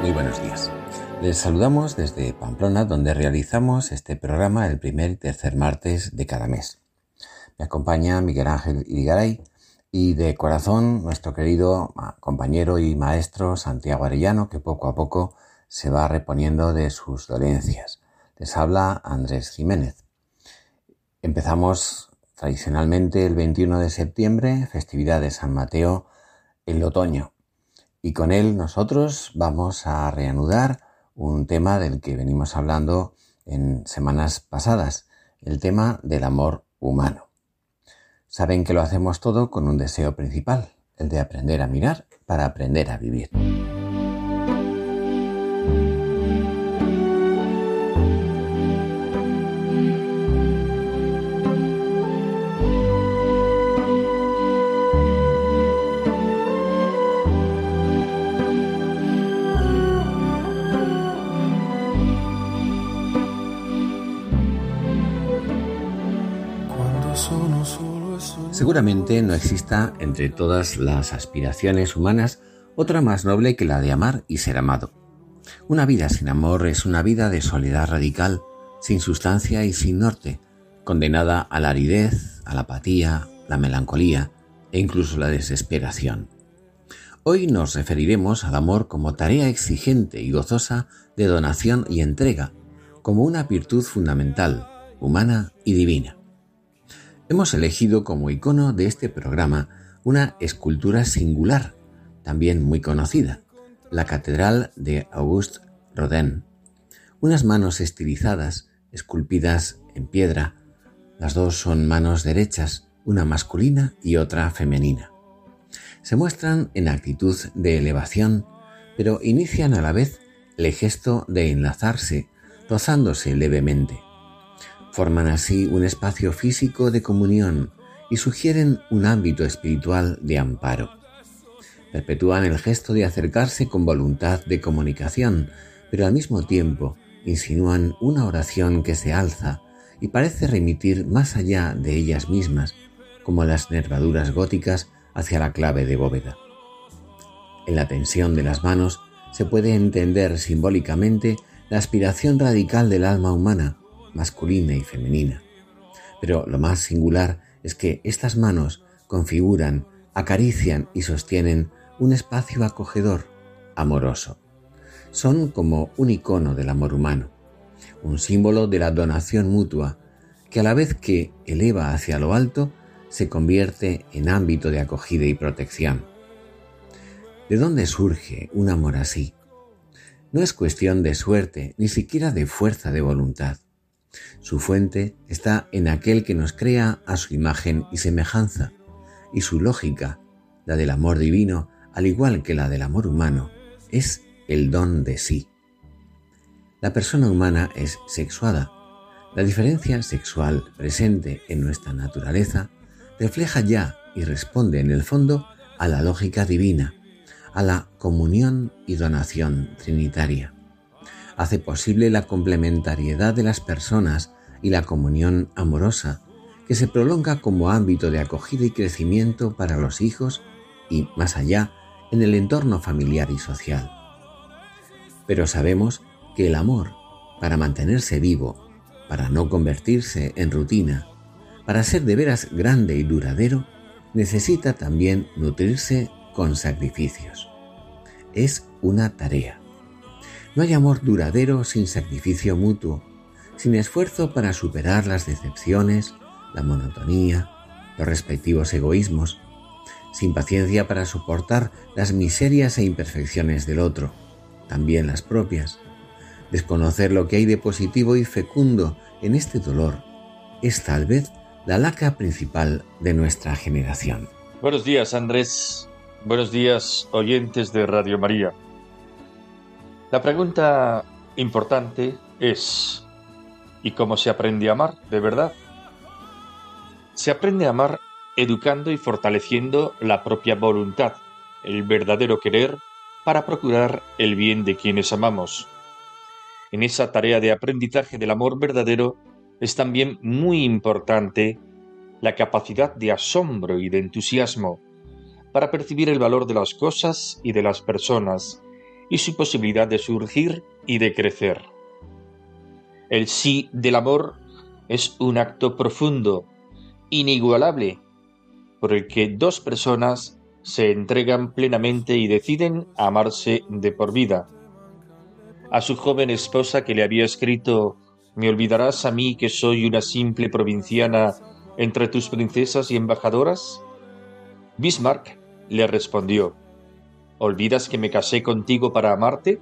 Muy buenos días. Les saludamos desde Pamplona, donde realizamos este programa el primer y tercer martes de cada mes. Me acompaña Miguel Ángel Irigaray y de corazón nuestro querido compañero y maestro Santiago Arellano, que poco a poco se va reponiendo de sus dolencias. Les habla Andrés Jiménez. Empezamos tradicionalmente el 21 de septiembre, festividad de San Mateo, el otoño. Y con él nosotros vamos a reanudar un tema del que venimos hablando en semanas pasadas, el tema del amor humano. Saben que lo hacemos todo con un deseo principal, el de aprender a mirar para aprender a vivir. Seguramente no exista entre todas las aspiraciones humanas otra más noble que la de amar y ser amado. Una vida sin amor es una vida de soledad radical, sin sustancia y sin norte, condenada a la aridez, a la apatía, la melancolía e incluso la desesperación. Hoy nos referiremos al amor como tarea exigente y gozosa de donación y entrega, como una virtud fundamental, humana y divina. Hemos elegido como icono de este programa una escultura singular, también muy conocida, la Catedral de Auguste Rodin. Unas manos estilizadas, esculpidas en piedra. Las dos son manos derechas, una masculina y otra femenina. Se muestran en actitud de elevación, pero inician a la vez el gesto de enlazarse, rozándose levemente. Forman así un espacio físico de comunión y sugieren un ámbito espiritual de amparo. Perpetúan el gesto de acercarse con voluntad de comunicación, pero al mismo tiempo insinúan una oración que se alza y parece remitir más allá de ellas mismas, como las nervaduras góticas hacia la clave de bóveda. En la tensión de las manos se puede entender simbólicamente la aspiración radical del alma humana, masculina y femenina. Pero lo más singular es que estas manos configuran, acarician y sostienen un espacio acogedor, amoroso. Son como un icono del amor humano, un símbolo de la donación mutua que a la vez que eleva hacia lo alto, se convierte en ámbito de acogida y protección. ¿De dónde surge un amor así? No es cuestión de suerte, ni siquiera de fuerza de voluntad. Su fuente está en aquel que nos crea a su imagen y semejanza, y su lógica, la del amor divino, al igual que la del amor humano, es el don de sí. La persona humana es sexuada. La diferencia sexual presente en nuestra naturaleza refleja ya y responde en el fondo a la lógica divina, a la comunión y donación trinitaria hace posible la complementariedad de las personas y la comunión amorosa, que se prolonga como ámbito de acogida y crecimiento para los hijos y, más allá, en el entorno familiar y social. Pero sabemos que el amor, para mantenerse vivo, para no convertirse en rutina, para ser de veras grande y duradero, necesita también nutrirse con sacrificios. Es una tarea. No hay amor duradero sin sacrificio mutuo, sin esfuerzo para superar las decepciones, la monotonía, los respectivos egoísmos, sin paciencia para soportar las miserias e imperfecciones del otro, también las propias. Desconocer lo que hay de positivo y fecundo en este dolor es tal vez la laca principal de nuestra generación. Buenos días, Andrés. Buenos días, oyentes de Radio María. La pregunta importante es, ¿y cómo se aprende a amar de verdad? Se aprende a amar educando y fortaleciendo la propia voluntad, el verdadero querer para procurar el bien de quienes amamos. En esa tarea de aprendizaje del amor verdadero es también muy importante la capacidad de asombro y de entusiasmo para percibir el valor de las cosas y de las personas y su posibilidad de surgir y de crecer. El sí del amor es un acto profundo, inigualable, por el que dos personas se entregan plenamente y deciden amarse de por vida. A su joven esposa que le había escrito ¿Me olvidarás a mí que soy una simple provinciana entre tus princesas y embajadoras? Bismarck le respondió, ¿Olvidas que me casé contigo para amarte?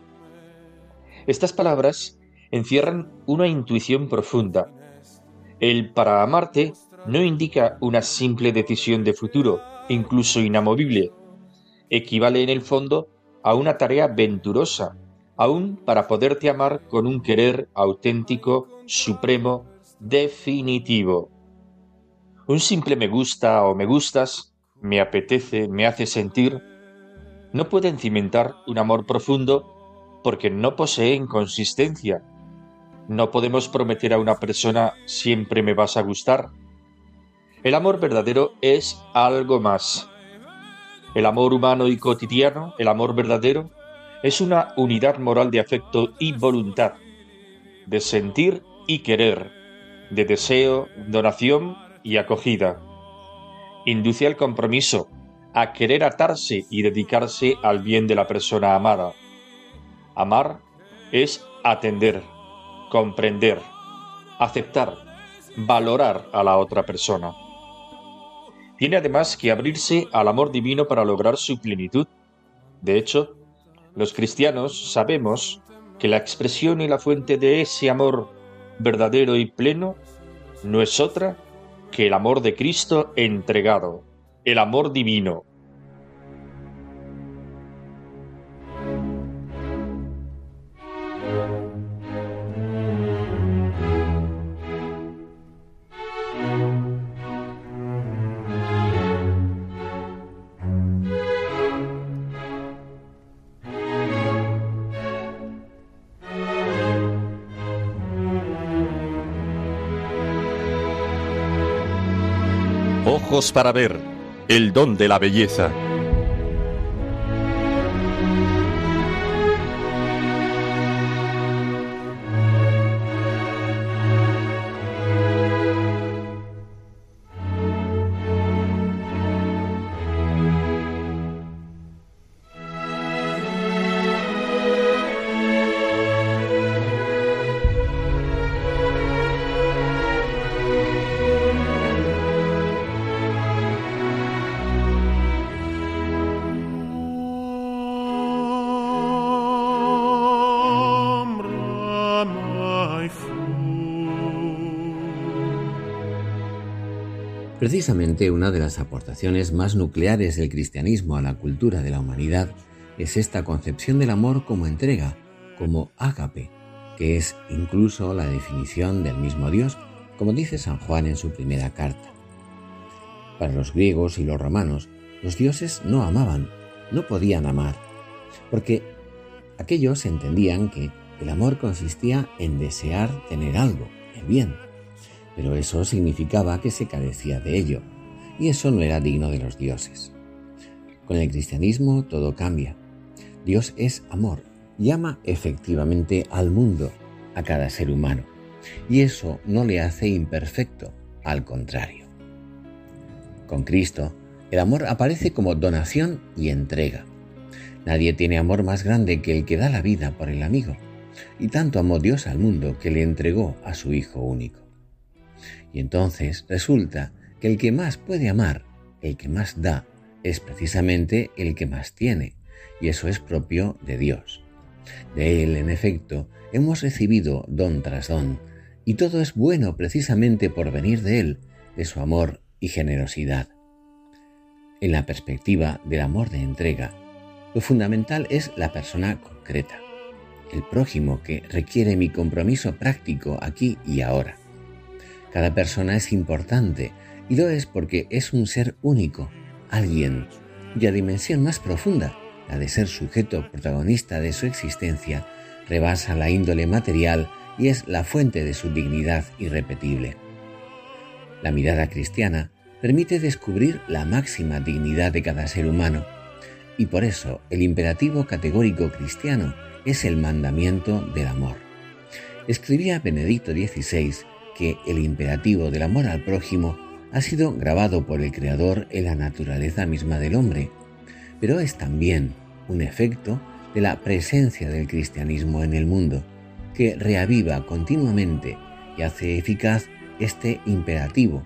Estas palabras encierran una intuición profunda. El para amarte no indica una simple decisión de futuro, incluso inamovible. Equivale en el fondo a una tarea venturosa, aún para poderte amar con un querer auténtico, supremo, definitivo. Un simple me gusta o me gustas, me apetece, me hace sentir, no pueden cimentar un amor profundo porque no poseen consistencia. No podemos prometer a una persona siempre me vas a gustar. El amor verdadero es algo más. El amor humano y cotidiano, el amor verdadero, es una unidad moral de afecto y voluntad, de sentir y querer, de deseo, donación y acogida. Induce al compromiso, a querer atarse y dedicarse al bien de la persona amada. Amar es atender, comprender, aceptar, valorar a la otra persona. Tiene además que abrirse al amor divino para lograr su plenitud. De hecho, los cristianos sabemos que la expresión y la fuente de ese amor verdadero y pleno no es otra que el amor de Cristo entregado, el amor divino. Ojos para ver, el don de la belleza. Precisamente una de las aportaciones más nucleares del cristianismo a la cultura de la humanidad es esta concepción del amor como entrega, como ágape, que es incluso la definición del mismo Dios, como dice San Juan en su primera carta. Para los griegos y los romanos, los dioses no amaban, no podían amar, porque aquellos entendían que el amor consistía en desear tener algo, el bien, pero eso significaba que se carecía de ello, y eso no era digno de los dioses. Con el cristianismo todo cambia. Dios es amor y ama efectivamente al mundo, a cada ser humano, y eso no le hace imperfecto, al contrario. Con Cristo, el amor aparece como donación y entrega. Nadie tiene amor más grande que el que da la vida por el amigo, y tanto amó Dios al mundo que le entregó a su Hijo único. Y entonces resulta que el que más puede amar, el que más da, es precisamente el que más tiene, y eso es propio de Dios. De Él, en efecto, hemos recibido don tras don, y todo es bueno precisamente por venir de Él, de su amor y generosidad. En la perspectiva del amor de entrega, lo fundamental es la persona concreta, el prójimo que requiere mi compromiso práctico aquí y ahora. Cada persona es importante y lo es porque es un ser único, alguien cuya dimensión más profunda, la de ser sujeto protagonista de su existencia, rebasa la índole material y es la fuente de su dignidad irrepetible. La mirada cristiana permite descubrir la máxima dignidad de cada ser humano y por eso el imperativo categórico cristiano es el mandamiento del amor. Escribía Benedicto XVI que el imperativo del amor al prójimo ha sido grabado por el Creador en la naturaleza misma del hombre, pero es también un efecto de la presencia del cristianismo en el mundo, que reaviva continuamente y hace eficaz este imperativo,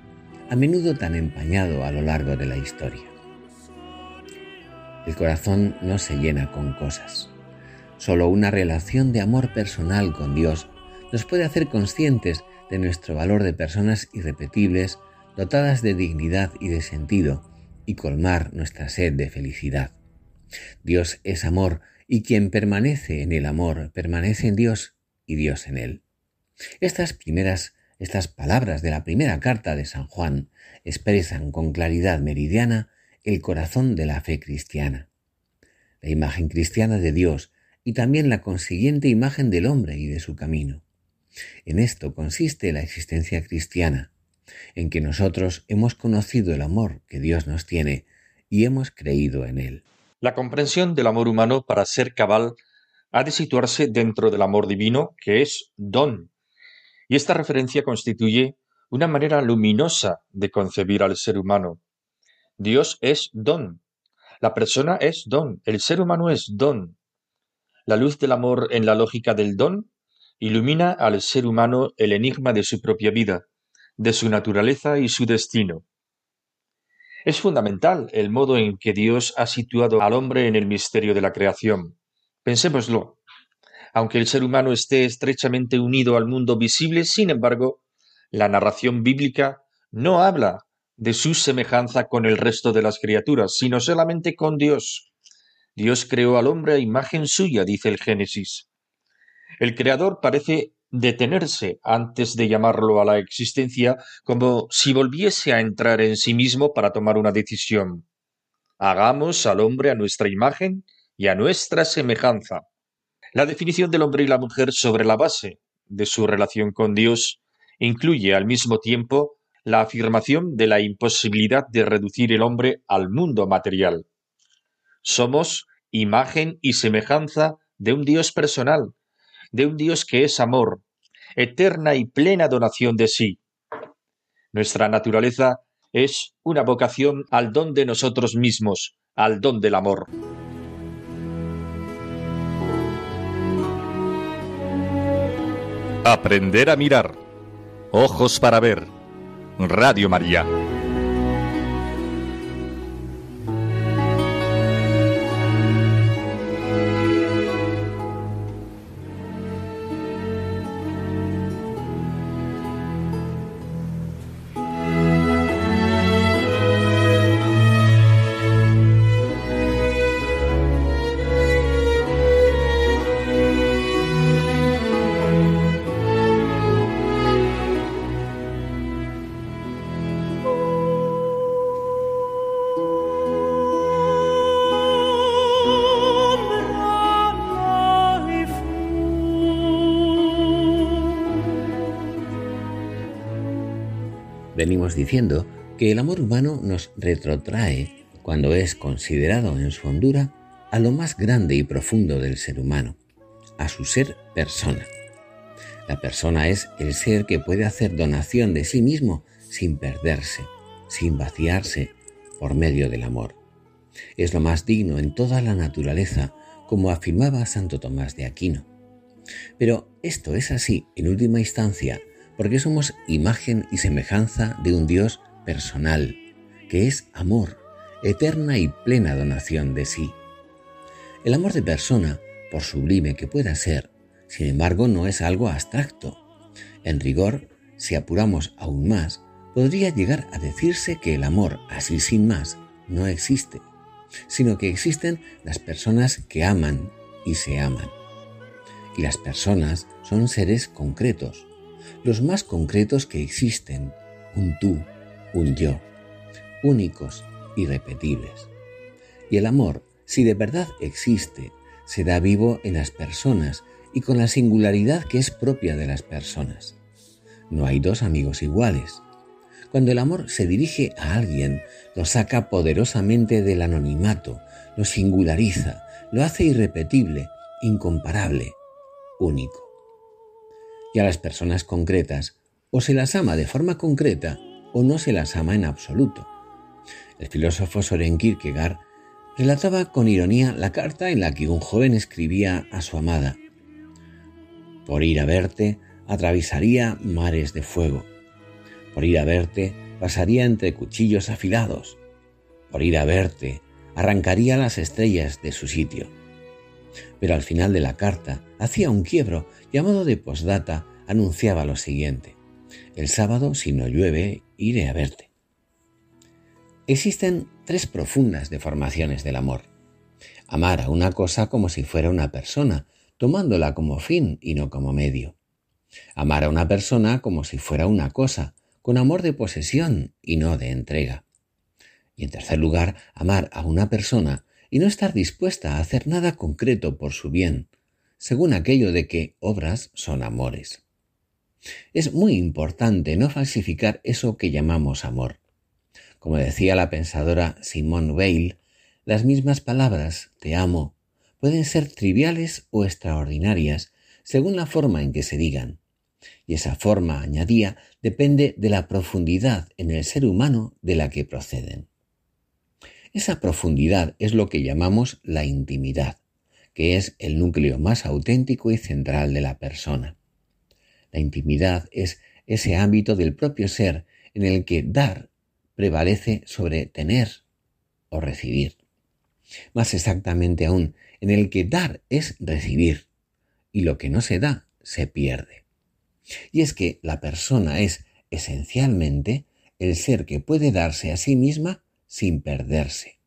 a menudo tan empañado a lo largo de la historia. El corazón no se llena con cosas. Solo una relación de amor personal con Dios nos puede hacer conscientes de nuestro valor de personas irrepetibles, dotadas de dignidad y de sentido, y colmar nuestra sed de felicidad. Dios es amor, y quien permanece en el amor permanece en Dios y Dios en él. Estas primeras, estas palabras de la primera carta de San Juan expresan con claridad meridiana el corazón de la fe cristiana. La imagen cristiana de Dios y también la consiguiente imagen del hombre y de su camino. En esto consiste la existencia cristiana, en que nosotros hemos conocido el amor que Dios nos tiene y hemos creído en él. La comprensión del amor humano para ser cabal ha de situarse dentro del amor divino, que es don. Y esta referencia constituye una manera luminosa de concebir al ser humano. Dios es don. La persona es don. El ser humano es don. La luz del amor en la lógica del don ilumina al ser humano el enigma de su propia vida, de su naturaleza y su destino. Es fundamental el modo en que Dios ha situado al hombre en el misterio de la creación. Pensémoslo. Aunque el ser humano esté estrechamente unido al mundo visible, sin embargo, la narración bíblica no habla de su semejanza con el resto de las criaturas, sino solamente con Dios. Dios creó al hombre a imagen suya, dice el Génesis. El Creador parece detenerse antes de llamarlo a la existencia como si volviese a entrar en sí mismo para tomar una decisión. Hagamos al hombre a nuestra imagen y a nuestra semejanza. La definición del hombre y la mujer sobre la base de su relación con Dios incluye al mismo tiempo la afirmación de la imposibilidad de reducir el hombre al mundo material. Somos imagen y semejanza de un Dios personal, de un Dios que es amor, eterna y plena donación de sí. Nuestra naturaleza es una vocación al don de nosotros mismos, al don del amor. Aprender a mirar. Ojos para ver. Radio María. Diciendo que el amor humano nos retrotrae, cuando es considerado en su hondura, a lo más grande y profundo del ser humano, a su ser persona. La persona es el ser que puede hacer donación de sí mismo sin perderse, sin vaciarse, por medio del amor. Es lo más digno en toda la naturaleza, como afirmaba Santo Tomás de Aquino. Pero esto es así, en última instancia, porque somos imagen y semejanza de un Dios personal, que es amor, eterna y plena donación de sí. El amor de persona, por sublime que pueda ser, sin embargo no es algo abstracto. En rigor, si apuramos aún más, podría llegar a decirse que el amor, así sin más, no existe, sino que existen las personas que aman y se aman. Y las personas son seres concretos, los más concretos que existen, un tú, un yo, únicos, irrepetibles. Y el amor, si de verdad existe, se da vivo en las personas y con la singularidad que es propia de las personas. No hay dos amigos iguales. Cuando el amor se dirige a alguien, lo saca poderosamente del anonimato, lo singulariza, lo hace irrepetible, incomparable, único. Y a las personas concretas, o se las ama de forma concreta, o no se las ama en absoluto. El filósofo Soren Kierkegaard relataba con ironía la carta en la que un joven escribía a su amada. Por ir a verte, atravesaría mares de fuego. Por ir a verte, pasaría entre cuchillos afilados. Por ir a verte, arrancaría las estrellas de su sitio. Pero al final de la carta hacía un quiebro y a modo de postdata anunciaba lo siguiente. El sábado, si no llueve, iré a verte. Existen tres profundas deformaciones del amor. Amar a una cosa como si fuera una persona, tomándola como fin y no como medio. Amar a una persona como si fuera una cosa, con amor de posesión y no de entrega. Y en tercer lugar, amar a una persona y no estar dispuesta a hacer nada concreto por su bien, según aquello de que obras son amores. Es muy importante no falsificar eso que llamamos amor. Como decía la pensadora Simone Weil, las mismas palabras te amo pueden ser triviales o extraordinarias según la forma en que se digan. Y esa forma, añadía, depende de la profundidad en el ser humano de la que proceden. Esa profundidad es lo que llamamos la intimidad, que es el núcleo más auténtico y central de la persona. La intimidad es ese ámbito del propio ser en el que dar prevalece sobre tener o recibir. Más exactamente aún, en el que dar es recibir, y lo que no se da se pierde. Y es que la persona es esencialmente el ser que puede darse a sí misma sin perderse,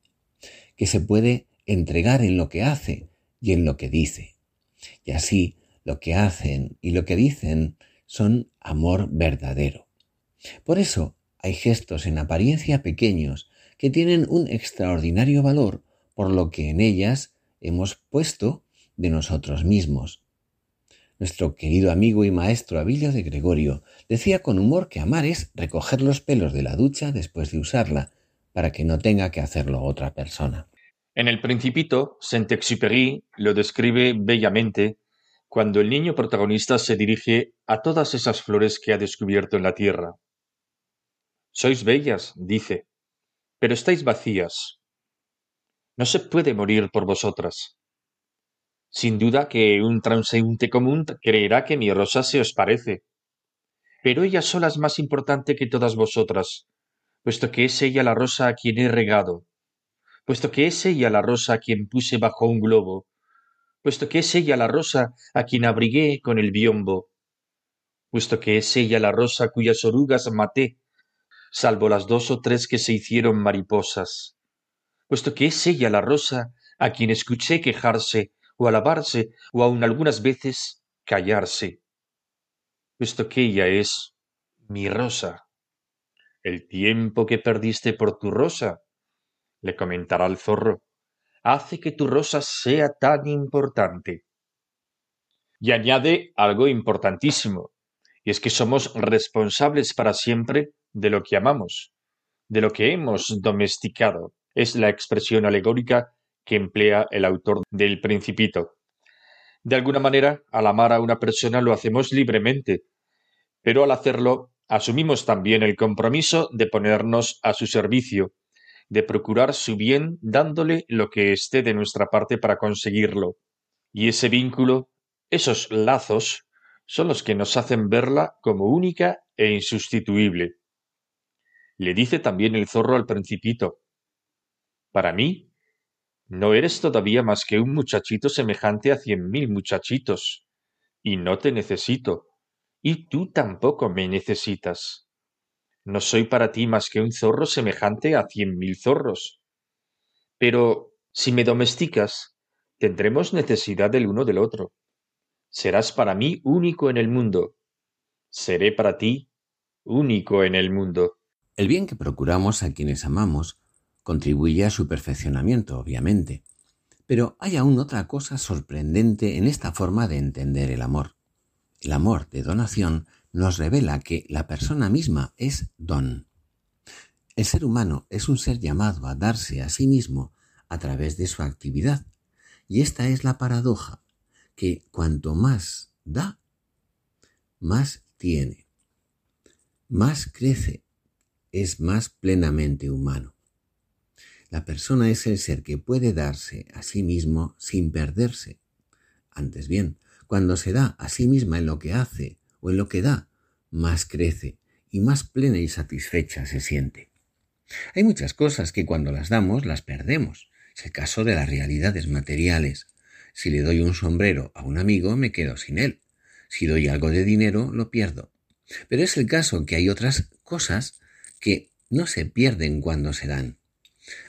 que se puede entregar en lo que hace y en lo que dice. Y así lo que hacen y lo que dicen son amor verdadero. Por eso hay gestos en apariencia pequeños que tienen un extraordinario valor por lo que en ellas hemos puesto de nosotros mismos. Nuestro querido amigo y maestro Abilio de Gregorio decía con humor que amar es recoger los pelos de la ducha después de usarla, para que no tenga que hacerlo otra persona. En el Principito, Saint-Exupéry lo describe bellamente cuando el niño protagonista se dirige a todas esas flores que ha descubierto en la tierra. Sois bellas, dice, pero estáis vacías, no se puede morir por vosotras. Sin duda que un transeúnte común creerá que mi rosa se os parece. Pero ella sola es más importante que todas vosotras, puesto que es ella la rosa a quien he regado, puesto que es ella la rosa a quien puse bajo un globo, puesto que es ella la rosa a quien abrigué con el biombo, puesto que es ella la rosa cuyas orugas maté, salvo las dos o tres que se hicieron mariposas puesto que es ella la rosa a quien escuché quejarse o alabarse o aun algunas veces callarse, puesto que ella es mi rosa. El tiempo que perdiste por tu rosa, le comentará el zorro, hace que tu rosa sea tan importante. Y añade algo importantísimo, y es que somos responsables para siempre de lo que amamos, de lo que hemos domesticado es la expresión alegórica que emplea el autor del Principito. De alguna manera, al amar a una persona lo hacemos libremente, pero al hacerlo asumimos también el compromiso de ponernos a su servicio, de procurar su bien dándole lo que esté de nuestra parte para conseguirlo. Y ese vínculo, esos lazos, son los que nos hacen verla como única e insustituible. Le dice también el zorro al principito para mí, no eres todavía más que un muchachito semejante a cien mil muchachitos, y no te necesito, y tú tampoco me necesitas. No soy para ti más que un zorro semejante a cien mil zorros, Pero si me domesticas, tendremos necesidad del uno del otro. Serás para mí único en el mundo. Seré para ti único en el mundo. El bien que procuramos a quienes amamos contribuye a su perfeccionamiento, obviamente. Pero hay aún otra cosa sorprendente en esta forma de entender el amor. El amor de donación nos revela que la persona misma es don. El ser humano es un ser llamado a darse a sí mismo a través de su actividad. Y esta es la paradoja, que cuanto más da, más tiene, más crece, es más plenamente humano. La persona es el ser que puede darse a sí mismo sin perderse. Antes bien, cuando se da a sí misma en lo que hace o en lo que da, más crece y más plena y satisfecha se siente. Hay muchas cosas que cuando las damos las perdemos. Es el caso de las realidades materiales. Si le doy un sombrero a un amigo, me quedo sin él. Si doy algo de dinero, lo pierdo. Pero es el caso que hay otras cosas que no se pierden cuando se dan.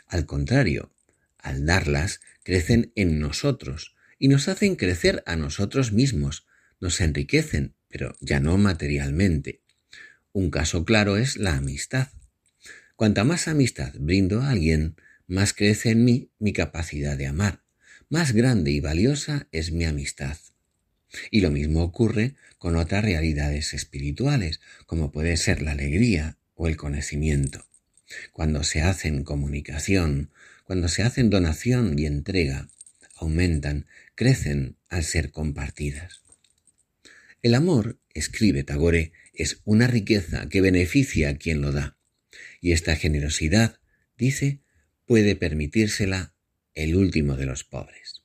Al contrario, al darlas, crecen en nosotros y nos hacen crecer a nosotros mismos, nos enriquecen, pero ya no materialmente. Un caso claro es la amistad. Cuanta más amistad brindo a alguien, más crece en mí mi capacidad de amar, más grande y valiosa es mi amistad. Y lo mismo ocurre con otras realidades espirituales, como puede ser la alegría o el conocimiento. Cuando se hacen comunicación, cuando se hacen donación y entrega, aumentan, crecen al ser compartidas. El amor, escribe Tagore, es una riqueza que beneficia a quien lo da. Y esta generosidad, dice, puede permitírsela el último de los pobres.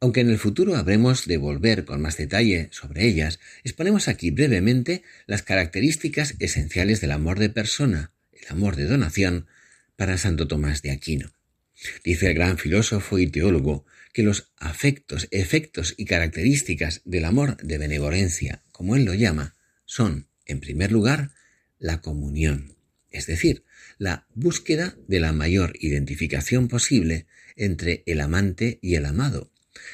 Aunque en el futuro habremos de volver con más detalle sobre ellas, exponemos aquí brevemente las características esenciales del amor de persona, el amor de donación, para Santo Tomás de Aquino. Dice el gran filósofo y teólogo que los afectos, efectos y características del amor de benevolencia, como él lo llama, son, en primer lugar, la comunión, es decir, la búsqueda de la mayor identificación posible entre el amante y el amado,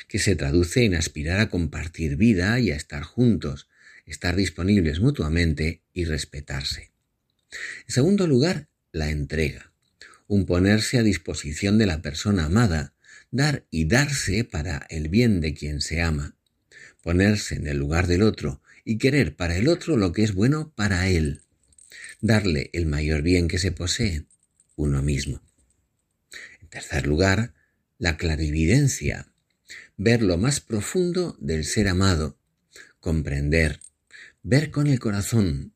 que se traduce en aspirar a compartir vida y a estar juntos, estar disponibles mutuamente y respetarse. En segundo lugar, la entrega, un ponerse a disposición de la persona amada, dar y darse para el bien de quien se ama, ponerse en el lugar del otro y querer para el otro lo que es bueno para él. Darle el mayor bien que se posee, uno mismo. En tercer lugar, la clarividencia, ver lo más profundo del ser amado, comprender, ver con el corazón,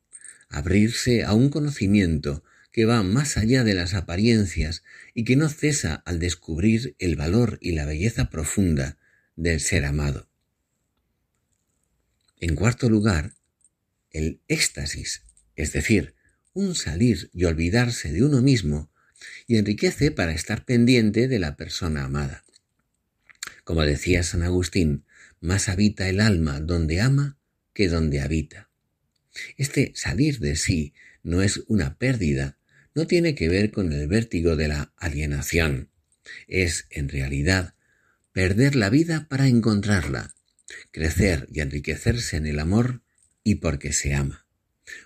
abrirse a un conocimiento que va más allá de las apariencias y que no cesa al descubrir el valor y la belleza profunda del ser amado. En cuarto lugar, el éxtasis, es decir, un salir y olvidarse de uno mismo y enriquece para estar pendiente de la persona amada. Como decía San Agustín, más habita el alma donde ama que donde habita. Este salir de sí no es una pérdida, no tiene que ver con el vértigo de la alienación. Es, en realidad, perder la vida para encontrarla, crecer y enriquecerse en el amor y porque se ama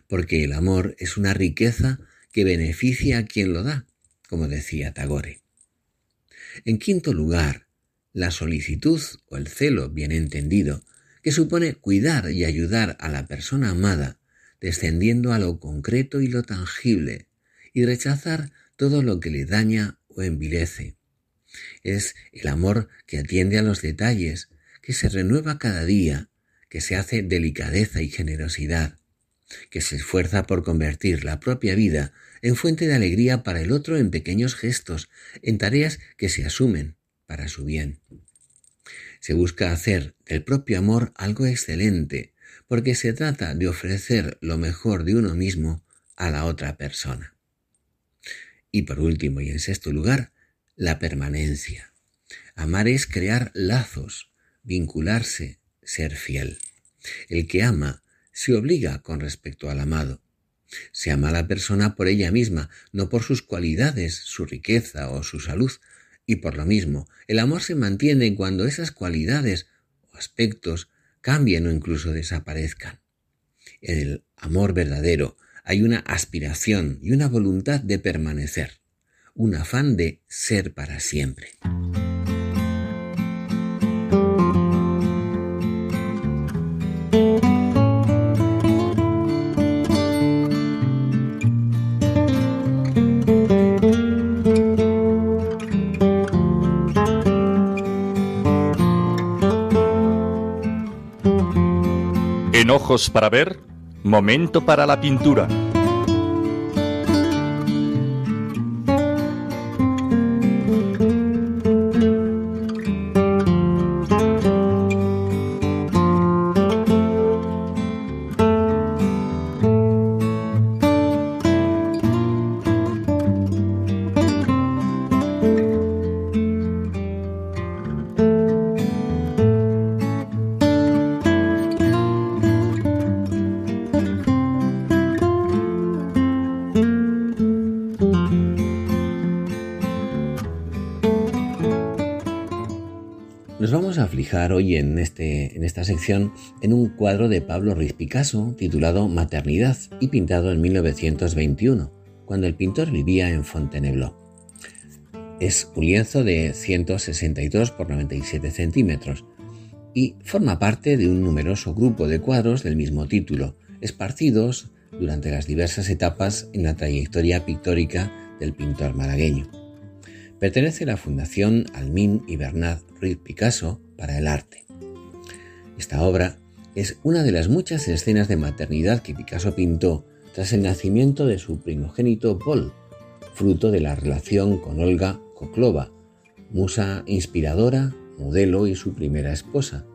porque el amor es una riqueza que beneficia a quien lo da, como decía Tagore. En quinto lugar, la solicitud o el celo bien entendido, que supone cuidar y ayudar a la persona amada, descendiendo a lo concreto y lo tangible, y rechazar todo lo que le daña o envilece. Es el amor que atiende a los detalles, que se renueva cada día, que se hace delicadeza y generosidad, que se esfuerza por convertir la propia vida en fuente de alegría para el otro en pequeños gestos, en tareas que se asumen para su bien. Se busca hacer del propio amor algo excelente, porque se trata de ofrecer lo mejor de uno mismo a la otra persona. Y por último y en sexto lugar, la permanencia. Amar es crear lazos, vincularse, ser fiel. El que ama se obliga con respecto al amado. Se ama a la persona por ella misma, no por sus cualidades, su riqueza o su salud. Y por lo mismo, el amor se mantiene cuando esas cualidades o aspectos cambien o incluso desaparezcan. El amor verdadero hay una aspiración y una voluntad de permanecer, un afán de ser para siempre. En ojos para ver, momento para la pintura. Fijar hoy en, este, en esta sección en un cuadro de Pablo Ruiz Picasso titulado Maternidad y pintado en 1921, cuando el pintor vivía en Fontainebleau. Es un lienzo de 162 por 97 centímetros y forma parte de un numeroso grupo de cuadros del mismo título, esparcidos durante las diversas etapas en la trayectoria pictórica del pintor malagueño. Pertenece a la Fundación Almin y Bernard Ruiz Picasso para el arte. Esta obra es una de las muchas escenas de maternidad que Picasso pintó tras el nacimiento de su primogénito Paul, fruto de la relación con Olga Koklova, musa inspiradora, modelo y su primera esposa,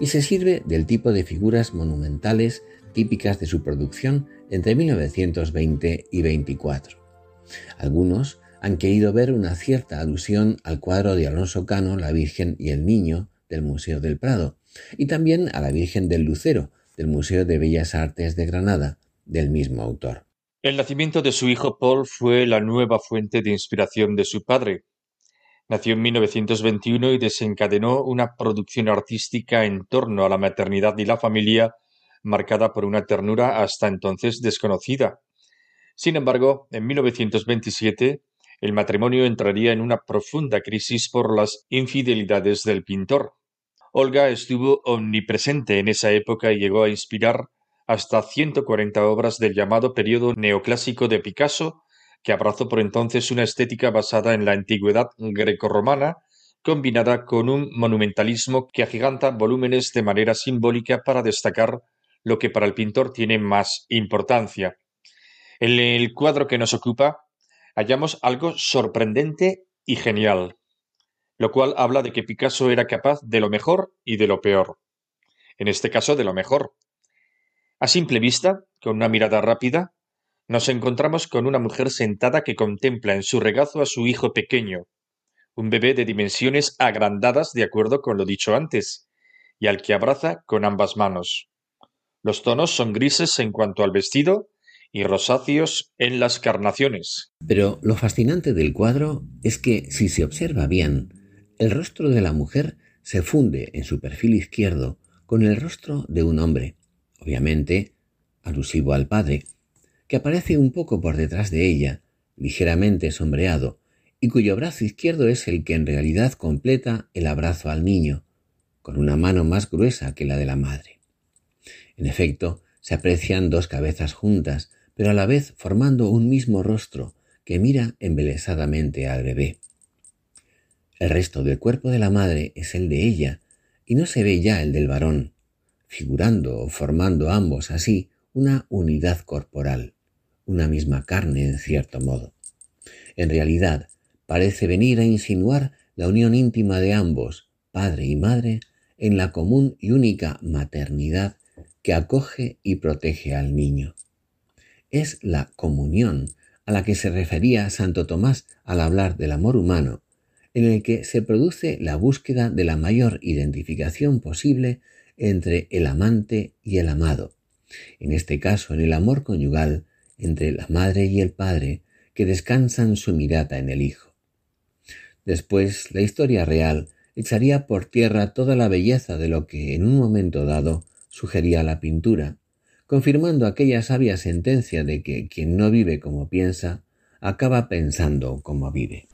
y se sirve del tipo de figuras monumentales típicas de su producción entre 1920 y 24. Algunos han querido ver una cierta alusión al cuadro de Alonso Cano, La Virgen y el Niño, del Museo del Prado, y también a la Virgen del Lucero, del Museo de Bellas Artes de Granada, del mismo autor. El nacimiento de su hijo Paul fue la nueva fuente de inspiración de su padre. Nació en 1921 y desencadenó una producción artística en torno a la maternidad y la familia, marcada por una ternura hasta entonces desconocida. Sin embargo, en 1927 el matrimonio entraría en una profunda crisis por las infidelidades del pintor. Olga estuvo omnipresente en esa época y llegó a inspirar hasta 140 obras del llamado periodo neoclásico de Picasso, que abrazó por entonces una estética basada en la antigüedad grecorromana, combinada con un monumentalismo que agiganta volúmenes de manera simbólica para destacar lo que para el pintor tiene más importancia. En el cuadro que nos ocupa hallamos algo sorprendente y genial, lo cual habla de que Picasso era capaz de lo mejor y de lo peor. En este caso, de lo mejor. A simple vista, con una mirada rápida, nos encontramos con una mujer sentada que contempla en su regazo a su hijo pequeño, un bebé de dimensiones agrandadas de acuerdo con lo dicho antes, y al que abraza con ambas manos. Los tonos son grises en cuanto al vestido y rosáceos en las carnaciones. Pero lo fascinante del cuadro es que, si se observa bien, el rostro de la mujer se funde en su perfil izquierdo con el rostro de un hombre, obviamente alusivo al padre, que aparece un poco por detrás de ella, ligeramente sombreado, y cuyo brazo izquierdo es el que en realidad completa el abrazo al niño, con una mano más gruesa que la de la madre. En efecto, se aprecian dos cabezas juntas, pero a la vez formando un mismo rostro que mira embelesadamente al bebé. El resto del cuerpo de la madre es el de ella, y no se ve ya el del varón, figurando o formando ambos así una unidad corporal, una misma carne en cierto modo. En realidad, parece venir a insinuar la unión íntima de ambos, padre y madre, en la común y única maternidad que acoge y protege al niño es la comunión a la que se refería Santo Tomás al hablar del amor humano, en el que se produce la búsqueda de la mayor identificación posible entre el amante y el amado, en este caso en el amor conyugal entre la madre y el padre que descansan su mirada en el hijo. Después, la historia real echaría por tierra toda la belleza de lo que en un momento dado sugería la pintura, confirmando aquella sabia sentencia de que quien no vive como piensa, acaba pensando como vive.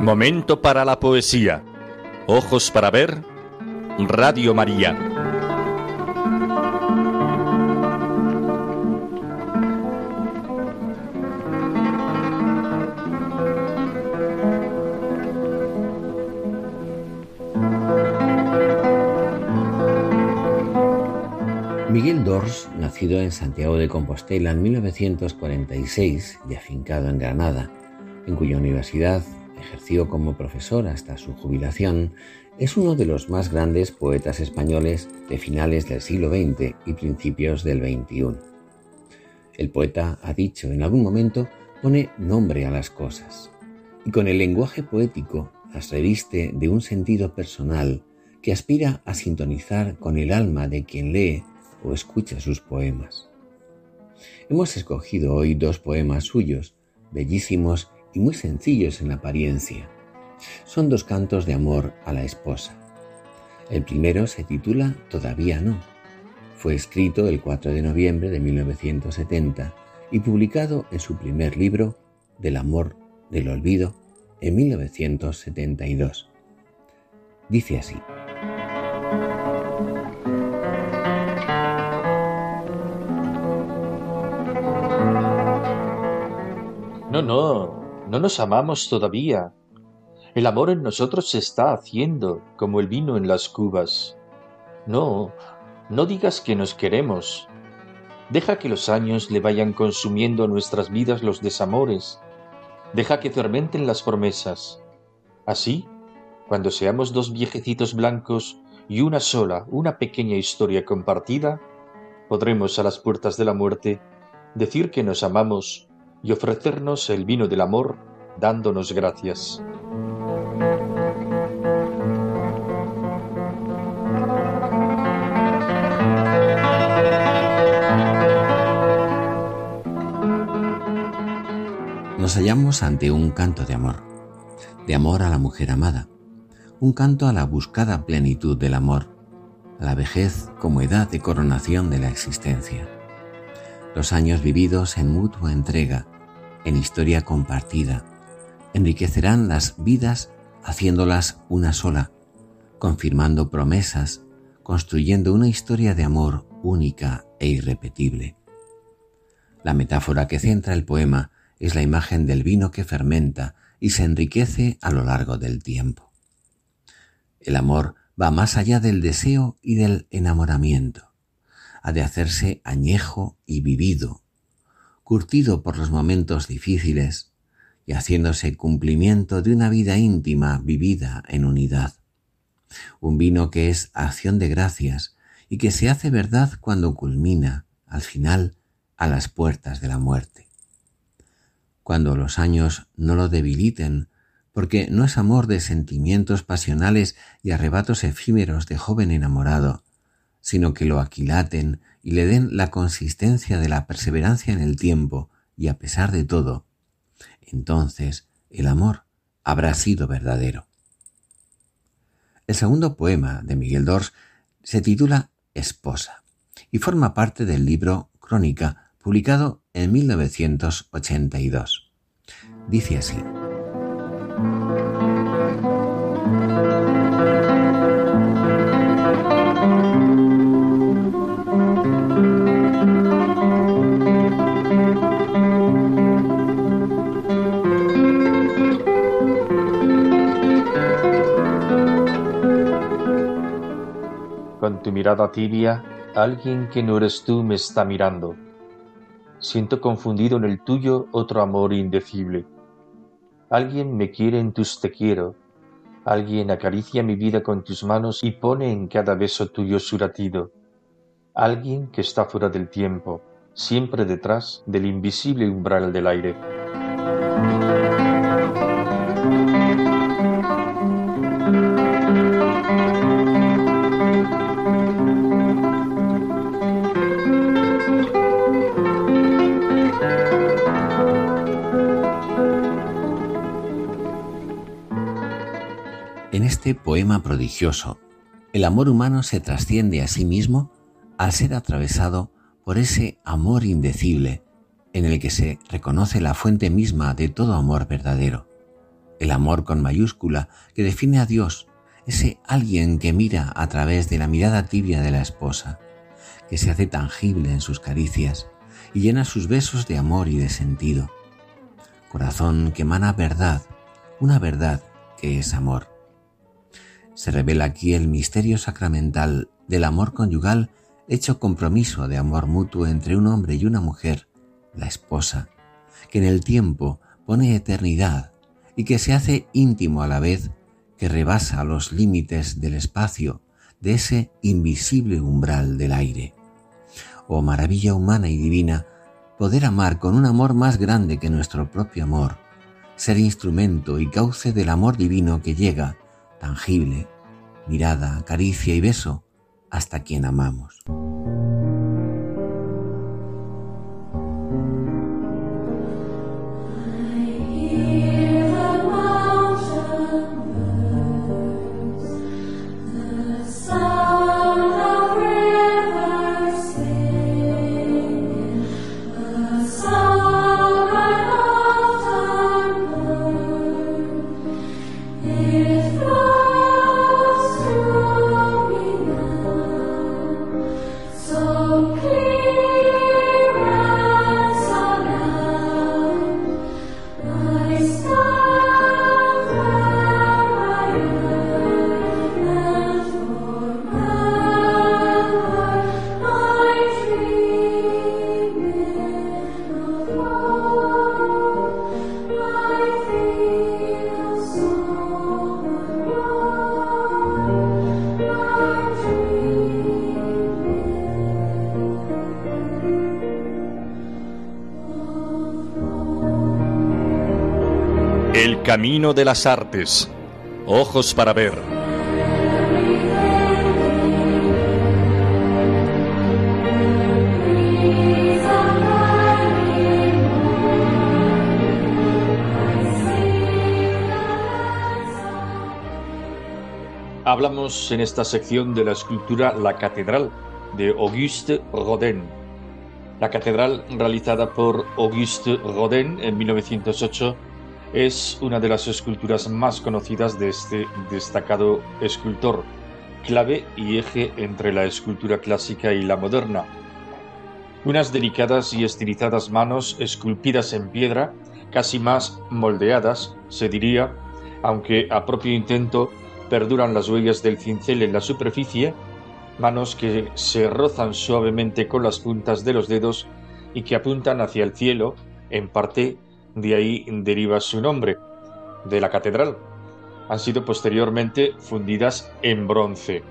Momento para la poesía. Ojos para ver. Radio María. Miguel Dors, nacido en Santiago de Compostela en 1946 y afincado en Granada, en cuya universidad ejerció como profesor hasta su jubilación, es uno de los más grandes poetas españoles de finales del siglo XX y principios del XXI. El poeta ha dicho en algún momento pone nombre a las cosas y con el lenguaje poético las reviste de un sentido personal que aspira a sintonizar con el alma de quien lee o escucha sus poemas. Hemos escogido hoy dos poemas suyos, bellísimos y muy sencillos en apariencia. Son dos cantos de amor a la esposa. El primero se titula Todavía no. Fue escrito el 4 de noviembre de 1970 y publicado en su primer libro, Del amor del olvido, en 1972. Dice así. No, no, no nos amamos todavía. El amor en nosotros se está haciendo como el vino en las cubas. No, no digas que nos queremos. Deja que los años le vayan consumiendo a nuestras vidas los desamores. Deja que fermenten las promesas. Así, cuando seamos dos viejecitos blancos y una sola, una pequeña historia compartida, podremos a las puertas de la muerte decir que nos amamos y ofrecernos el vino del amor dándonos gracias. Nos hallamos ante un canto de amor, de amor a la mujer amada, un canto a la buscada plenitud del amor, a la vejez como edad de coronación de la existencia los años vividos en mutua entrega, en historia compartida, enriquecerán las vidas haciéndolas una sola, confirmando promesas, construyendo una historia de amor única e irrepetible. La metáfora que centra el poema es la imagen del vino que fermenta y se enriquece a lo largo del tiempo. El amor va más allá del deseo y del enamoramiento ha de hacerse añejo y vivido, curtido por los momentos difíciles y haciéndose cumplimiento de una vida íntima vivida en unidad. Un vino que es acción de gracias y que se hace verdad cuando culmina, al final, a las puertas de la muerte. Cuando los años no lo debiliten, porque no es amor de sentimientos pasionales y arrebatos efímeros de joven enamorado, sino que lo aquilaten y le den la consistencia de la perseverancia en el tiempo y a pesar de todo, entonces el amor habrá sido verdadero. El segundo poema de Miguel Dors se titula Esposa y forma parte del libro Crónica, publicado en 1982. Dice así. Con tu mirada tibia, alguien que no eres tú me está mirando. Siento confundido en el tuyo otro amor indecible. Alguien me quiere en tus te quiero, Alguien acaricia mi vida con tus manos y pone en cada beso tuyo su latido. Alguien que está fuera del tiempo, siempre detrás del invisible umbral del aire. Este poema prodigioso, el amor humano se trasciende a sí mismo al ser atravesado por ese amor indecible en el que se reconoce la fuente misma de todo amor verdadero, el amor con mayúscula que define a Dios, ese alguien que mira a través de la mirada tibia de la esposa, que se hace tangible en sus caricias y llena sus besos de amor y de sentido. Corazón que emana verdad, una verdad que es amor. Se revela aquí el misterio sacramental del amor conyugal hecho compromiso de amor mutuo entre un hombre y una mujer, la esposa, que en el tiempo pone eternidad y que se hace íntimo a la vez que rebasa los límites del espacio de ese invisible umbral del aire. Oh maravilla humana y divina, poder amar con un amor más grande que nuestro propio amor, ser instrumento y cauce del amor divino que llega, tangible, mirada, caricia y beso, hasta quien amamos. Camino de las artes. Ojos para ver. Hablamos en esta sección de la escultura La Catedral de Auguste Rodin. La catedral realizada por Auguste Rodin en 1908 es una de las esculturas más conocidas de este destacado escultor, clave y eje entre la escultura clásica y la moderna. Unas delicadas y estilizadas manos esculpidas en piedra, casi más moldeadas, se diría, aunque a propio intento perduran las huellas del cincel en la superficie, manos que se rozan suavemente con las puntas de los dedos y que apuntan hacia el cielo, en parte de ahí deriva su nombre, de la catedral. Han sido posteriormente fundidas en bronce.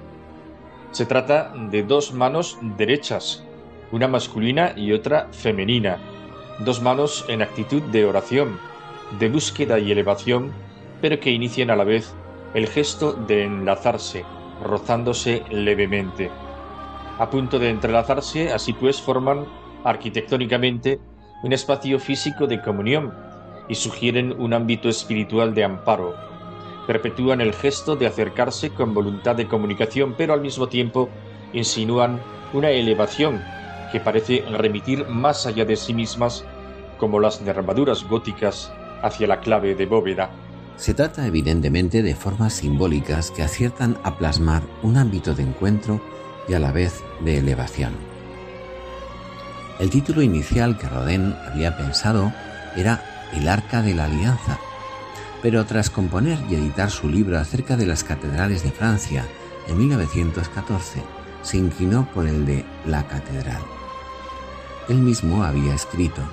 Se trata de dos manos derechas, una masculina y otra femenina, dos manos en actitud de oración, de búsqueda y elevación, pero que inician a la vez el gesto de enlazarse, rozándose levemente. A punto de entrelazarse, así pues forman arquitectónicamente un espacio físico de comunión y sugieren un ámbito espiritual de amparo. Perpetúan el gesto de acercarse con voluntad de comunicación, pero al mismo tiempo insinúan una elevación que parece remitir más allá de sí mismas, como las nervaduras góticas hacia la clave de bóveda. Se trata evidentemente de formas simbólicas que aciertan a plasmar un ámbito de encuentro y a la vez de elevación. El título inicial que Rodin había pensado era El Arca de la Alianza, pero tras componer y editar su libro acerca de las catedrales de Francia en 1914, se inclinó por el de La Catedral. Él mismo había escrito,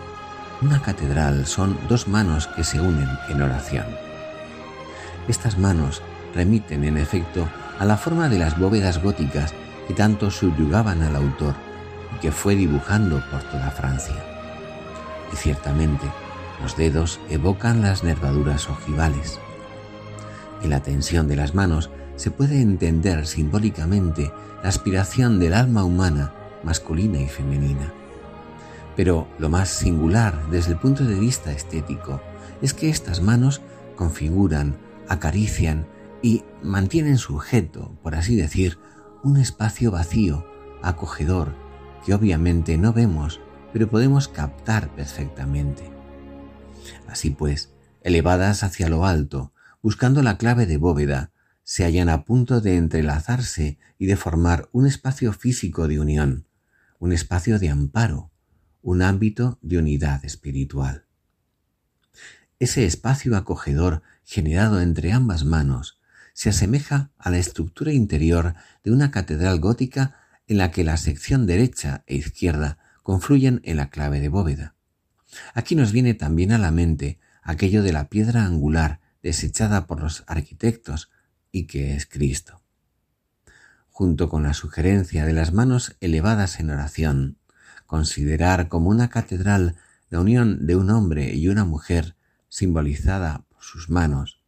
Una catedral son dos manos que se unen en oración. Estas manos remiten en efecto a la forma de las bóvedas góticas que tanto subyugaban al autor que fue dibujando por toda Francia. Y ciertamente, los dedos evocan las nervaduras ojivales. En la tensión de las manos se puede entender simbólicamente la aspiración del alma humana, masculina y femenina. Pero lo más singular desde el punto de vista estético es que estas manos configuran, acarician y mantienen sujeto, por así decir, un espacio vacío, acogedor, que obviamente no vemos, pero podemos captar perfectamente. Así pues, elevadas hacia lo alto, buscando la clave de bóveda, se hallan a punto de entrelazarse y de formar un espacio físico de unión, un espacio de amparo, un ámbito de unidad espiritual. Ese espacio acogedor generado entre ambas manos se asemeja a la estructura interior de una catedral gótica en la que la sección derecha e izquierda confluyen en la clave de bóveda. Aquí nos viene también a la mente aquello de la piedra angular desechada por los arquitectos y que es Cristo. Junto con la sugerencia de las manos elevadas en oración, considerar como una catedral la unión de un hombre y una mujer simbolizada por sus manos,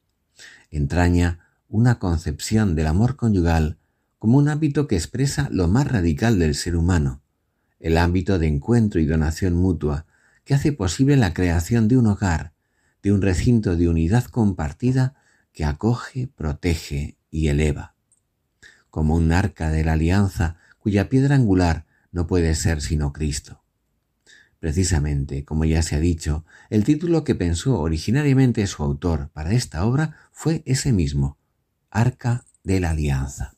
entraña una concepción del amor conyugal como un ámbito que expresa lo más radical del ser humano, el ámbito de encuentro y donación mutua que hace posible la creación de un hogar, de un recinto de unidad compartida que acoge, protege y eleva. Como un arca de la alianza cuya piedra angular no puede ser sino Cristo. Precisamente, como ya se ha dicho, el título que pensó originariamente su autor para esta obra fue ese mismo, Arca de la Alianza.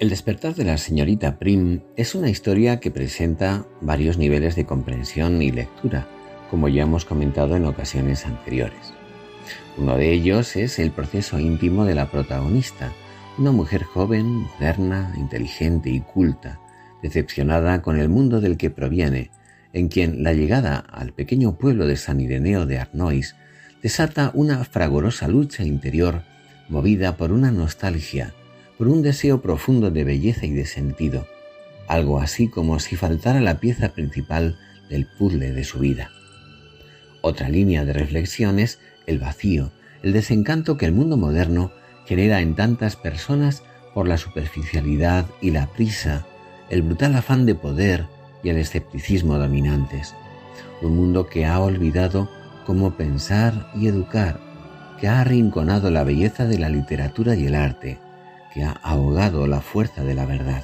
El despertar de la señorita Prim es una historia que presenta varios niveles de comprensión y lectura, como ya hemos comentado en ocasiones anteriores. Uno de ellos es el proceso íntimo de la protagonista, una mujer joven, moderna, inteligente y culta, decepcionada con el mundo del que proviene, en quien la llegada al pequeño pueblo de San Ireneo de Arnois desata una fragorosa lucha interior movida por una nostalgia por un deseo profundo de belleza y de sentido, algo así como si faltara la pieza principal del puzzle de su vida. Otra línea de reflexión es el vacío, el desencanto que el mundo moderno genera en tantas personas por la superficialidad y la prisa, el brutal afán de poder y el escepticismo dominantes. Un mundo que ha olvidado cómo pensar y educar, que ha arrinconado la belleza de la literatura y el arte, que ha ahogado la fuerza de la verdad.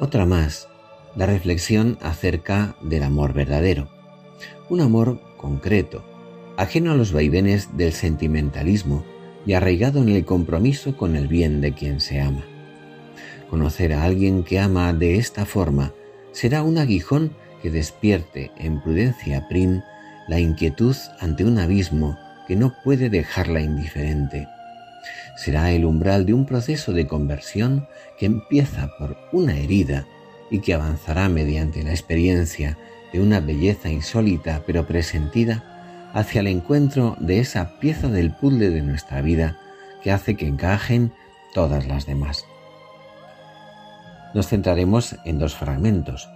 Otra más, la reflexión acerca del amor verdadero. Un amor concreto, ajeno a los vaivenes del sentimentalismo y arraigado en el compromiso con el bien de quien se ama. Conocer a alguien que ama de esta forma será un aguijón que despierte en prudencia prim la inquietud ante un abismo que no puede dejarla indiferente. Será el umbral de un proceso de conversión que empieza por una herida y que avanzará mediante la experiencia de una belleza insólita pero presentida hacia el encuentro de esa pieza del puzzle de nuestra vida que hace que encajen todas las demás. Nos centraremos en dos fragmentos.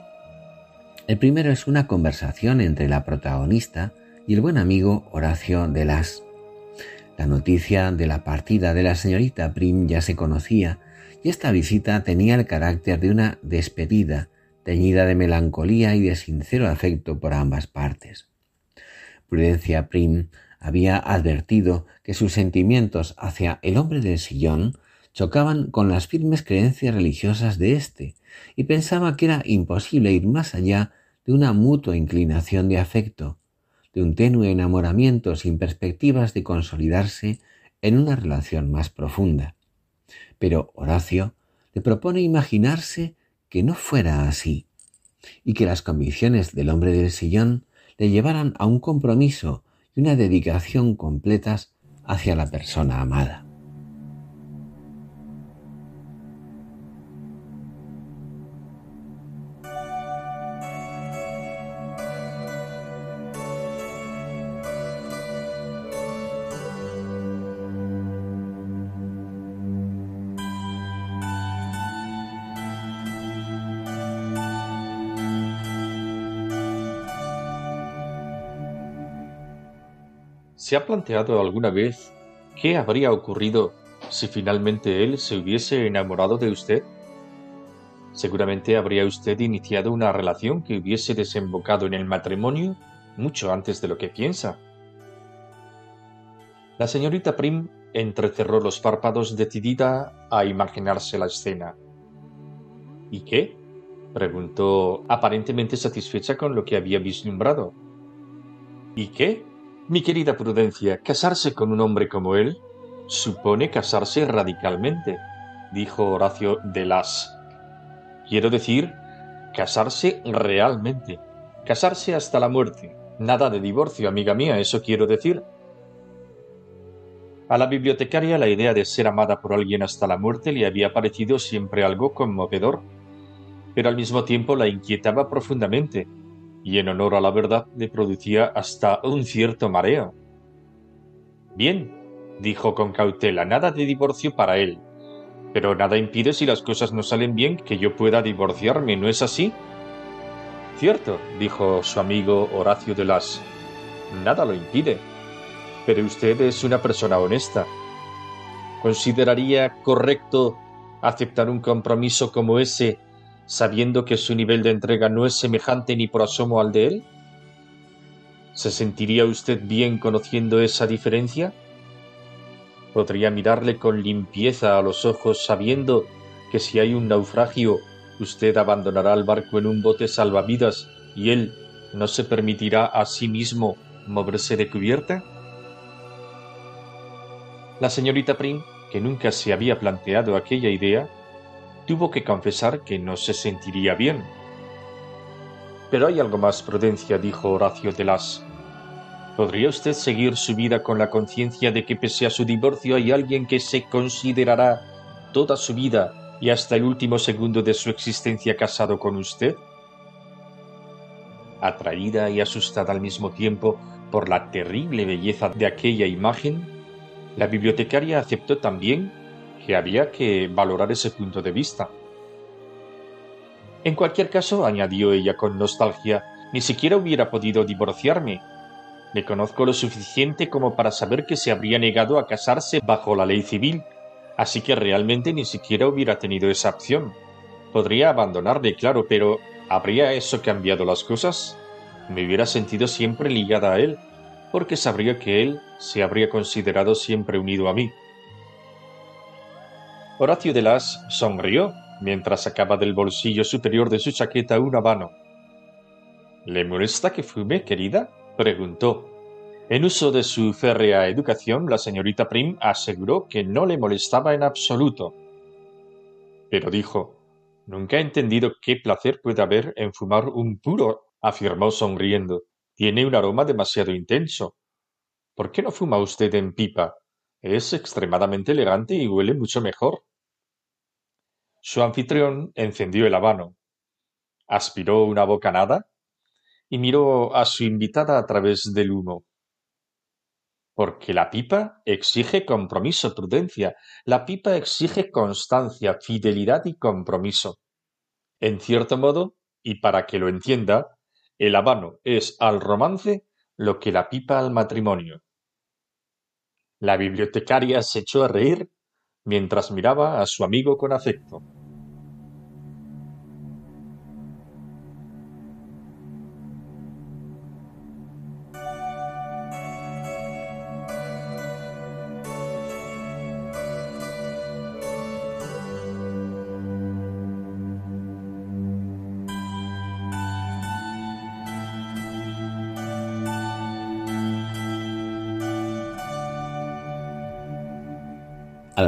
El primero es una conversación entre la protagonista y el buen amigo Horacio de Las. La noticia de la partida de la señorita Prim ya se conocía y esta visita tenía el carácter de una despedida teñida de melancolía y de sincero afecto por ambas partes. Prudencia Prim había advertido que sus sentimientos hacia el hombre del sillón chocaban con las firmes creencias religiosas de éste, y pensaba que era imposible ir más allá de una mutua inclinación de afecto, de un tenue enamoramiento sin perspectivas de consolidarse en una relación más profunda. Pero Horacio le propone imaginarse que no fuera así, y que las convicciones del hombre del sillón le llevaran a un compromiso y una dedicación completas hacia la persona amada. ¿Se ha planteado alguna vez qué habría ocurrido si finalmente él se hubiese enamorado de usted? Seguramente habría usted iniciado una relación que hubiese desembocado en el matrimonio mucho antes de lo que piensa. La señorita Prim entrecerró los párpados decidida a imaginarse la escena. ¿Y qué? preguntó aparentemente satisfecha con lo que había vislumbrado. ¿Y qué? Mi querida Prudencia, casarse con un hombre como él supone casarse radicalmente, dijo Horacio de Las. Quiero decir, casarse realmente, casarse hasta la muerte. Nada de divorcio, amiga mía, eso quiero decir. A la bibliotecaria la idea de ser amada por alguien hasta la muerte le había parecido siempre algo conmovedor, pero al mismo tiempo la inquietaba profundamente, y en honor a la verdad le producía hasta un cierto mareo. Bien, dijo con cautela, nada de divorcio para él. Pero nada impide si las cosas no salen bien que yo pueda divorciarme, ¿no es así? Cierto, dijo su amigo Horacio de Las. Nada lo impide. Pero usted es una persona honesta. ¿Consideraría correcto aceptar un compromiso como ese sabiendo que su nivel de entrega no es semejante ni por asomo al de él? ¿Se sentiría usted bien conociendo esa diferencia? ¿Podría mirarle con limpieza a los ojos sabiendo que si hay un naufragio usted abandonará el barco en un bote salvavidas y él no se permitirá a sí mismo moverse de cubierta? La señorita Prim, que nunca se había planteado aquella idea, tuvo que confesar que no se sentiría bien. Pero hay algo más, Prudencia, dijo Horacio de las. ¿Podría usted seguir su vida con la conciencia de que pese a su divorcio hay alguien que se considerará toda su vida y hasta el último segundo de su existencia casado con usted? Atraída y asustada al mismo tiempo por la terrible belleza de aquella imagen, la bibliotecaria aceptó también que había que valorar ese punto de vista. En cualquier caso, añadió ella con nostalgia, ni siquiera hubiera podido divorciarme. Le conozco lo suficiente como para saber que se habría negado a casarse bajo la ley civil, así que realmente ni siquiera hubiera tenido esa opción. Podría abandonarle, claro, pero ¿habría eso cambiado las cosas? Me hubiera sentido siempre ligada a él, porque sabría que él se habría considerado siempre unido a mí. Horacio de Las sonrió mientras sacaba del bolsillo superior de su chaqueta un habano. ¿Le molesta que fume, querida? preguntó. En uso de su férrea educación, la señorita Prim aseguró que no le molestaba en absoluto. Pero dijo, Nunca he entendido qué placer puede haber en fumar un puro, afirmó sonriendo. Tiene un aroma demasiado intenso. ¿por qué no fuma usted en pipa? Es extremadamente elegante y huele mucho mejor. Su anfitrión encendió el habano, aspiró una bocanada y miró a su invitada a través del humo. Porque la pipa exige compromiso, prudencia. La pipa exige constancia, fidelidad y compromiso. En cierto modo, y para que lo entienda, el habano es al romance lo que la pipa al matrimonio. La bibliotecaria se echó a reír mientras miraba a su amigo con afecto.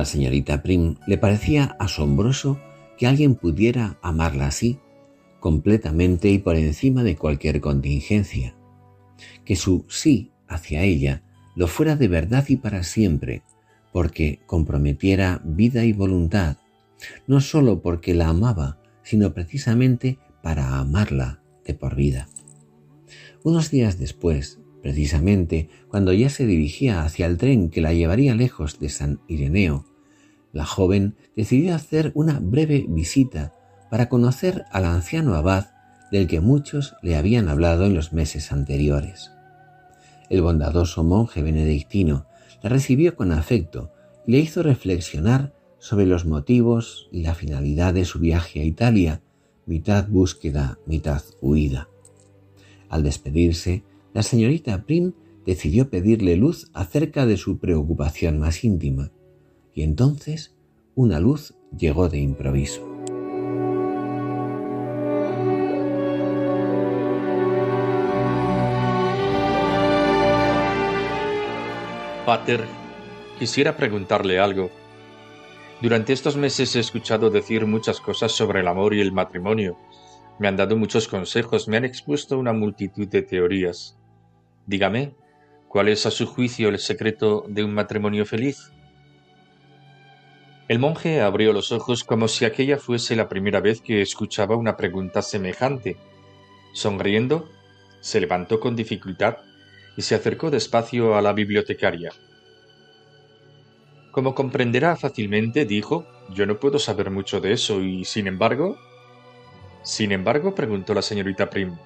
La señorita Prim le parecía asombroso que alguien pudiera amarla así, completamente y por encima de cualquier contingencia. Que su sí hacia ella lo fuera de verdad y para siempre, porque comprometiera vida y voluntad, no sólo porque la amaba, sino precisamente para amarla de por vida. Unos días después, Precisamente cuando ya se dirigía hacia el tren que la llevaría lejos de San Ireneo, la joven decidió hacer una breve visita para conocer al anciano abad del que muchos le habían hablado en los meses anteriores. El bondadoso monje benedictino la recibió con afecto y le hizo reflexionar sobre los motivos y la finalidad de su viaje a Italia, mitad búsqueda, mitad huida. Al despedirse, la señorita Prim decidió pedirle luz acerca de su preocupación más íntima, y entonces una luz llegó de improviso. Pater, quisiera preguntarle algo. Durante estos meses he escuchado decir muchas cosas sobre el amor y el matrimonio. Me han dado muchos consejos, me han expuesto una multitud de teorías. Dígame, ¿cuál es a su juicio el secreto de un matrimonio feliz? El monje abrió los ojos como si aquella fuese la primera vez que escuchaba una pregunta semejante. Sonriendo, se levantó con dificultad y se acercó despacio a la bibliotecaria. Como comprenderá fácilmente, dijo, yo no puedo saber mucho de eso y, sin embargo... Sin embargo, preguntó la señorita Prim,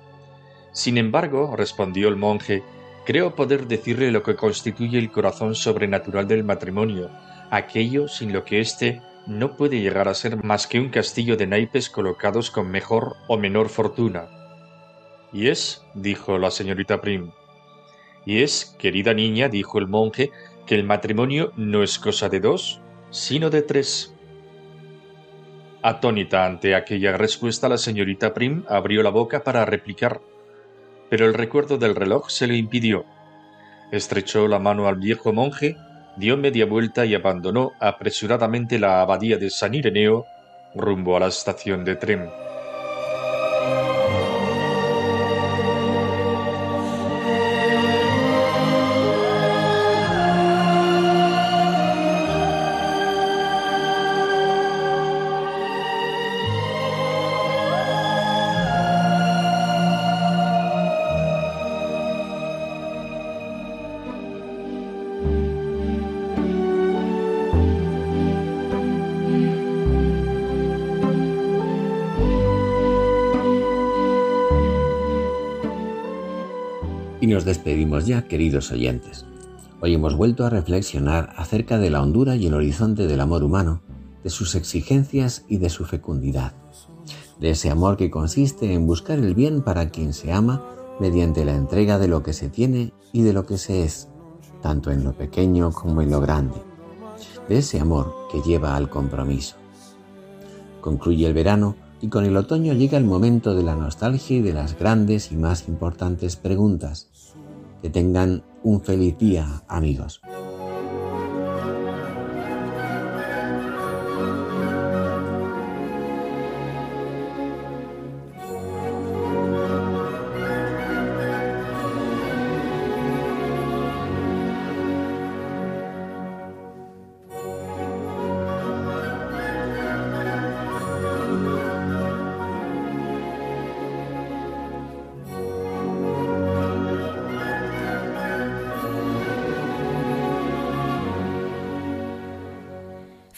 sin embargo, respondió el monje, creo poder decirle lo que constituye el corazón sobrenatural del matrimonio, aquello sin lo que éste no puede llegar a ser más que un castillo de naipes colocados con mejor o menor fortuna. Y es, dijo la señorita Prim. Y es, querida niña, dijo el monje, que el matrimonio no es cosa de dos, sino de tres. Atónita ante aquella respuesta, la señorita Prim abrió la boca para replicar pero el recuerdo del reloj se le impidió. Estrechó la mano al viejo monje, dio media vuelta y abandonó apresuradamente la abadía de San Ireneo rumbo a la estación de tren. Nos despedimos ya, queridos oyentes. Hoy hemos vuelto a reflexionar acerca de la hondura y el horizonte del amor humano, de sus exigencias y de su fecundidad, de ese amor que consiste en buscar el bien para quien se ama mediante la entrega de lo que se tiene y de lo que se es, tanto en lo pequeño como en lo grande, de ese amor que lleva al compromiso. Concluye el verano y con el otoño llega el momento de la nostalgia y de las grandes y más importantes preguntas. Que tengan un feliz día, amigos.